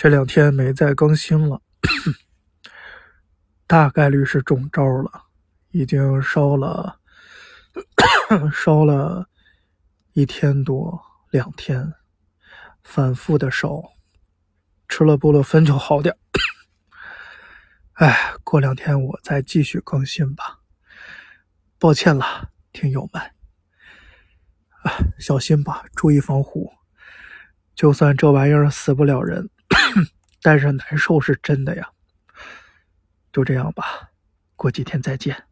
这两天没再更新了，大概率是中招了，已经烧了，烧了一天多两天，反复的烧，吃了布洛芬就好点。哎，过两天我再继续更新吧，抱歉了，听友们，啊，小心吧，注意防护。就算这玩意儿死不了人，但是难受是真的呀。就这样吧，过几天再见。